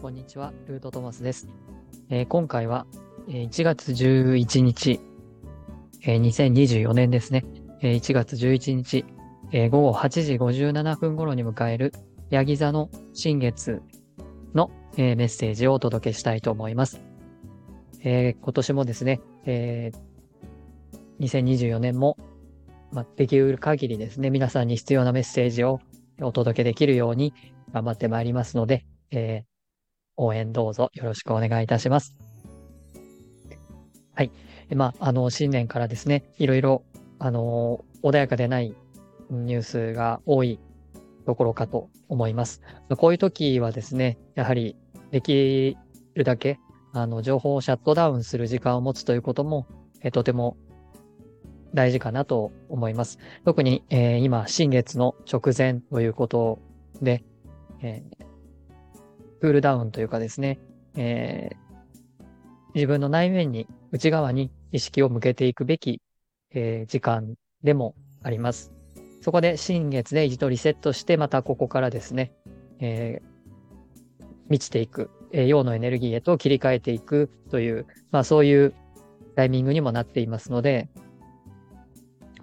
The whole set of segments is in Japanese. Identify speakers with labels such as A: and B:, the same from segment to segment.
A: こんにちは、ルートトマスです。えー今回は、えー1月11日、えー2024年ですね。えー1月11日、えー午後8時57分頃に迎える、ヤギ座の新月の、えーメッセージをお届けしたいと思います。えー今年もですね、えー2024年も、まあ、できる限りですね、皆さんに必要なメッセージをお届けできるように頑張ってまいりますので、えー応援どうぞよろしくお願いいたします。はい。まあ、あの、新年からですね、いろいろ、あの、穏やかでないニュースが多いところかと思います。こういう時はですね、やはりできるだけ、あの、情報をシャットダウンする時間を持つということも、えとても大事かなと思います。特に、えー今、新月の直前ということで、えークールダウンというかですね、えー自分の内面に、内側に意識を向けていくべき、え時間でもあります。そこで新月で一度リセットして、またここからですね、え満ちていく、え陽のエネルギーへと切り替えていくという、まあそういうタイミングにもなっていますので、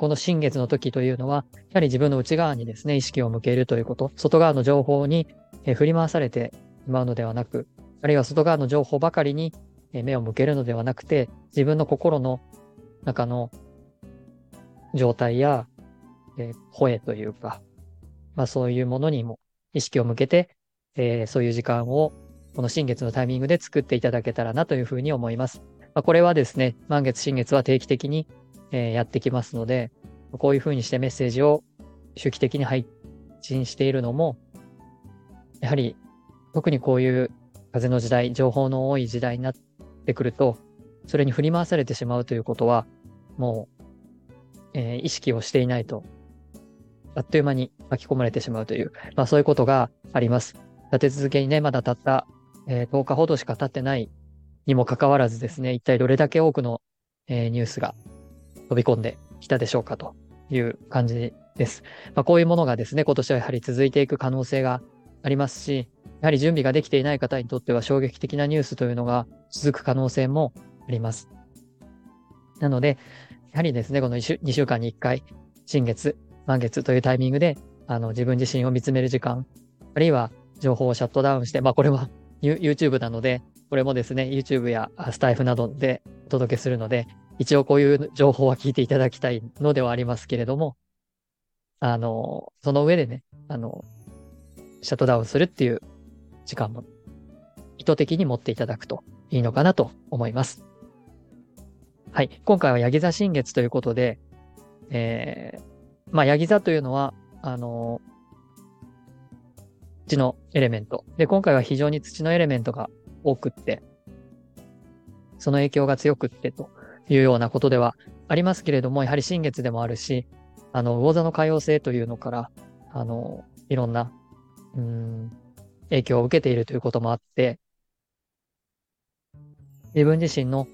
A: この新月の時というのは、やはり自分の内側にですね、意識を向けるということ、外側の情報に振り回されてしまうのではなく、あるいは外側の情報ばかりに目を向けるのではなくて、自分の心の中の状態や、えー声というか、まあそういうものにも意識を向けて、えーそういう時間をこの新月のタイミングで作っていただけたらなというふうに思います。まあ、これはですね、満月、新月は定期的に、えやってきますので、こういうふうにしてメッセージを周期的に配信しているのも、やはり特にこういう風の時代、情報の多い時代になってくると、それに振り回されてしまうということは、もう、えー意識をしていないと、あっという間に巻き込まれてしまうという、まあそういうことがあります。立て続けにね、まだたった、えー10日ほどしか経ってないにもかかわらずですね、一体どれだけ多くの、えーニュースが飛び込んできたでしょうかという感じです。まあこういうものがですね、今年はやはり続いていく可能性がありますし、やはり準備ができていない方にとっては衝撃的なニュースというのが続く可能性もあります。なので、やはりですね、この2週 ,2 週間に1回、新月、満月というタイミングで、あの、自分自身を見つめる時間、あるいは情報をシャットダウンして、まあこれは YouTube なので、これもですね、YouTube やスタイフなどでお届けするので、一応こういう情報は聞いていただきたいのではありますけれども、あの、その上でね、あの、シャットダウンするっていう時間も意図的に持っていただくといいのかなと思います。はい。今回はヤギ座新月ということで、えー、まあ、ヤギ座というのは、あの、土のエレメント。で、今回は非常に土のエレメントが多くって、その影響が強くってというようなことではありますけれども、やはり新月でもあるし、あの、魚座の可用性というのから、あの、いろんな、うん、影響を受けているということもあって、自分自身の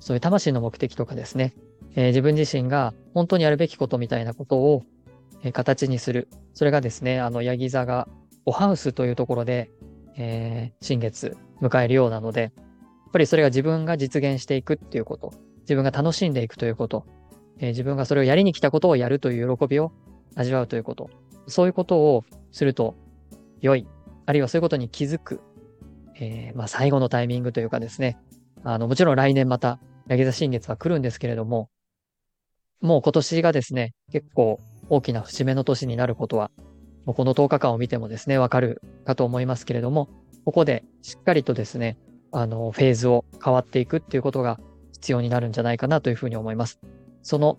A: そういう魂の目的とかですね、えー自分自身が本当にやるべきことみたいなことを、えー形にする。それがですね、あの、ヤギ座が、おハウスというところで、えー新月迎えるようなので、やっぱりそれが自分が実現していくっていうこと、自分が楽しんでいくということ、えー自分がそれをやりに来たことをやるという喜びを味わうということ、そういうことをすると良い、あるいはそういうことに気づく、えーまあ最後のタイミングというかですね、あの、もちろん来年また、ヤギ座新月は来るんですけれども、もう今年がですね、結構大きな節目の年になることは、もうこの10日間を見てもですね、わかるかと思いますけれども、ここでしっかりとですね、あの、フェーズを変わっていくっていうことが必要になるんじゃないかなというふうに思います。その、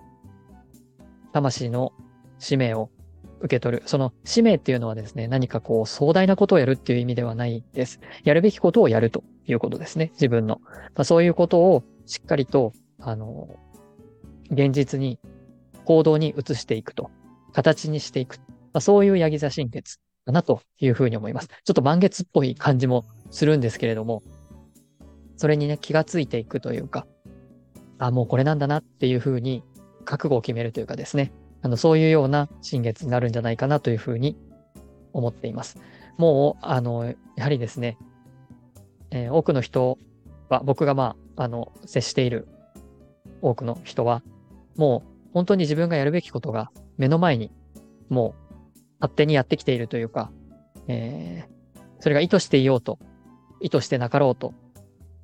A: 魂の使命を受け取る。その使命っていうのはですね、何かこう壮大なことをやるっていう意味ではないです。やるべきことをやるということですね。自分の。まあ、そういうことをしっかりと、あの、現実に、行動に移していくと。形にしていく。まあ、そういうヤギ座新月だなというふうに思います。ちょっと満月っぽい感じもするんですけれども、それにね、気がついていくというか、あ、もうこれなんだなっていうふうに覚悟を決めるというかですね、あの、そういうような新月になるんじゃないかなというふうに思っています。もう、あの、やはりですね、えー、多くの人は、僕がまあ、あの、接している多くの人は、もう本当に自分がやるべきことが目の前にもう勝手にやってきているというか、えー、それが意図していようと、意図してなかろうと、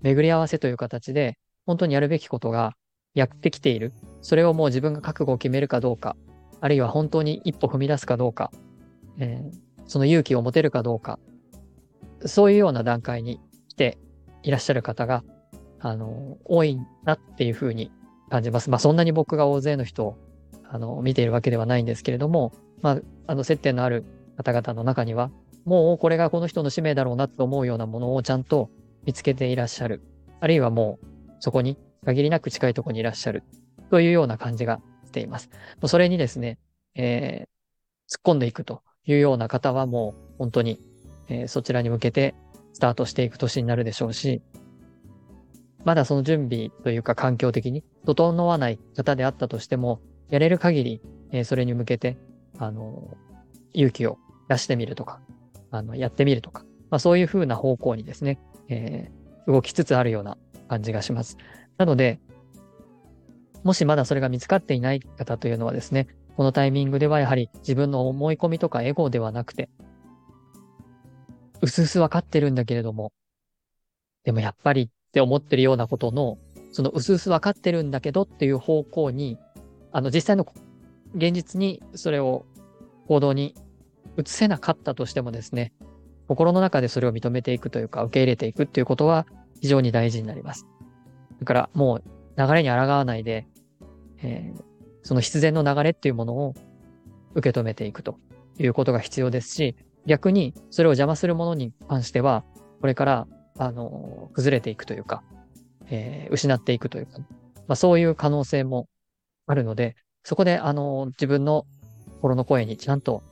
A: 巡り合わせという形で、本当にやるべきことがやってきている。それをもう自分が覚悟を決めるかどうか、あるいは本当に一歩踏み出すかどうか、えー、その勇気を持てるかどうか、そういうような段階に来ていらっしゃる方が、あの、多いなっていうふうに感じます。まあ、そんなに僕が大勢の人を、あの、見ているわけではないんですけれども、まあ、あの、接点のある方々の中には、もうこれがこの人の使命だろうなと思うようなものをちゃんと見つけていらっしゃる。あるいはもうそこに限りなく近いところにいらっしゃる。というような感じがしています。それにですね、えー、突っ込んでいくというような方はもう本当に、えー、そちらに向けてスタートしていく年になるでしょうし、まだその準備というか環境的に整わない方であったとしても、やれる限り、えー、それに向けて、あの、勇気を出してみるとか、あの、やってみるとか、まあそういうふうな方向にですね、えー、動きつつあるような感じがします。なので、もしまだそれが見つかっていない方というのはですね、このタイミングではやはり自分の思い込みとかエゴではなくて、うすうすわかってるんだけれども、でもやっぱりって思ってるようなことの、そのうすうすわかってるんだけどっていう方向に、あの実際の現実にそれを行動に移せなかったとしてもですね、心の中でそれを認めていくというか、受け入れていくっていうことは非常に大事になります。だからもう流れに抗わないで、えー、その必然の流れっていうものを受け止めていくということが必要ですし、逆にそれを邪魔するものに関しては、これから、あの、崩れていくというか、えー、失っていくというか、まあそういう可能性もあるので、そこで、あの、自分の心の声にちゃんと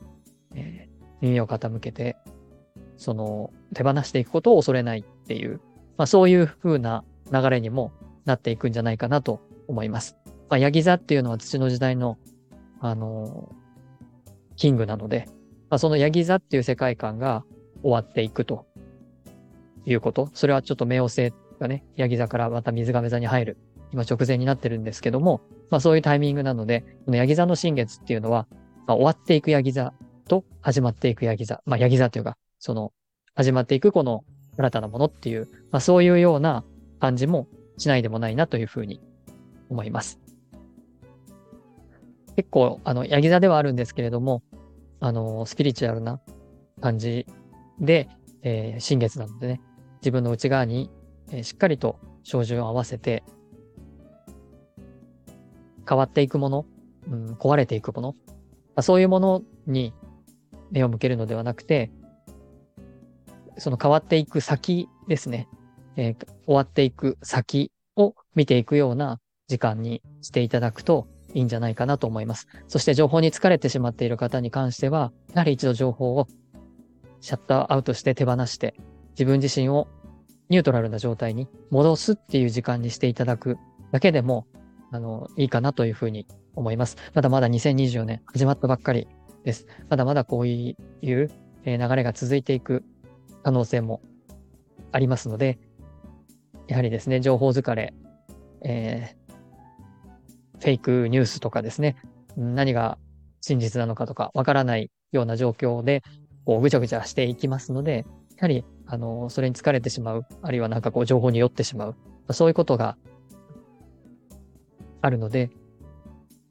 A: えー、耳を傾けて、その手放していくことを恐れないっていう、まあそういう風な流れにもなっていくんじゃないかなと思います。まあ、ヤギ座っていうのは土の時代の、あのー、キングなので、まあ、そのヤギ座っていう世界観が終わっていくということ。それはちょっと冥王星がね、ヤギ座からまた水亀座に入る、今直前になってるんですけども、まあそういうタイミングなので、このヤギ座の新月っていうのは、まあ、終わっていくヤギ座と始まっていくヤギ座。まあ、ヤギ座というか、その、始まっていくこの新たなものっていう、まあ、そういうような感じもしないでもないなというふうに思います。結構、あの、ヤギ座ではあるんですけれども、あの、スピリチュアルな感じで、えー、新月なのでね、自分の内側に、えー、しっかりと照準を合わせて、変わっていくもの、うん、壊れていくもの、まあ、そういうものに目を向けるのではなくて、その変わっていく先ですね、えー、終わっていく先を見ていくような時間にしていただくといいんじゃないかなと思います。そして情報に疲れてしまっている方に関しては、やはり一度情報をシャッターアウトして手放して、自分自身をニュートラルな状態に戻すっていう時間にしていただくだけでも、あの、いいかなというふうに思います。まだまだ2024年始まったばっかりです。まだまだこういう流れが続いていく可能性もありますので、やはりですね、情報疲れ、えー、フェイクニュースとかですね、何が真実なのかとかわからないような状況で、こうぐちゃぐちゃしていきますので、やはり、あの、それに疲れてしまう、あるいはなんかこう情報に酔ってしまう、そういうことがあるので、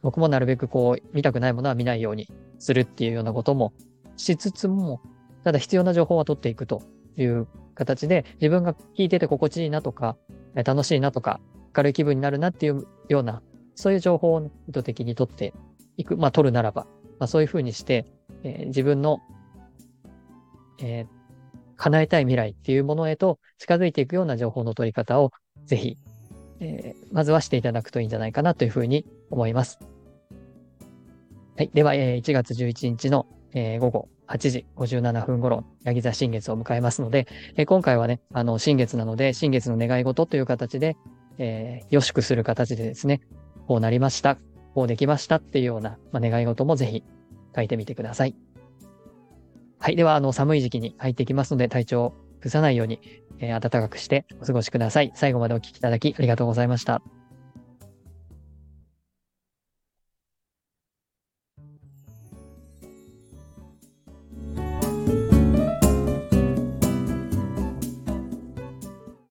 A: 僕もなるべくこう見たくないものは見ないようにするっていうようなこともしつつも、ただ必要な情報は取っていくという形で、自分が聞いてて心地いいなとか、楽しいなとか、明るい気分になるなっていうような、そういう情報を意図的に取っていく。まあ、取るならば、まあ、そういうふうにして、えー、自分の、えー、叶えたい未来っていうものへと近づいていくような情報の取り方を、ぜひ、えー、まずはしていただくといいんじゃないかなというふうに思います。はい。では、えー、1月11日の、えー、午後8時57分頃、ヤギ座新月を迎えますので、えー、今回はね、あの、新月なので、新月の願い事という形で、えー、よしくする形でですね、こうなりました。こうできましたっていうような、まあ、願い事もぜひ書いてみてください。はい。では、あの、寒い時期に入っていきますので、体調を崩さないように、えー、暖かくしてお過ごしください。最後までお聴きいただきありがとうございました。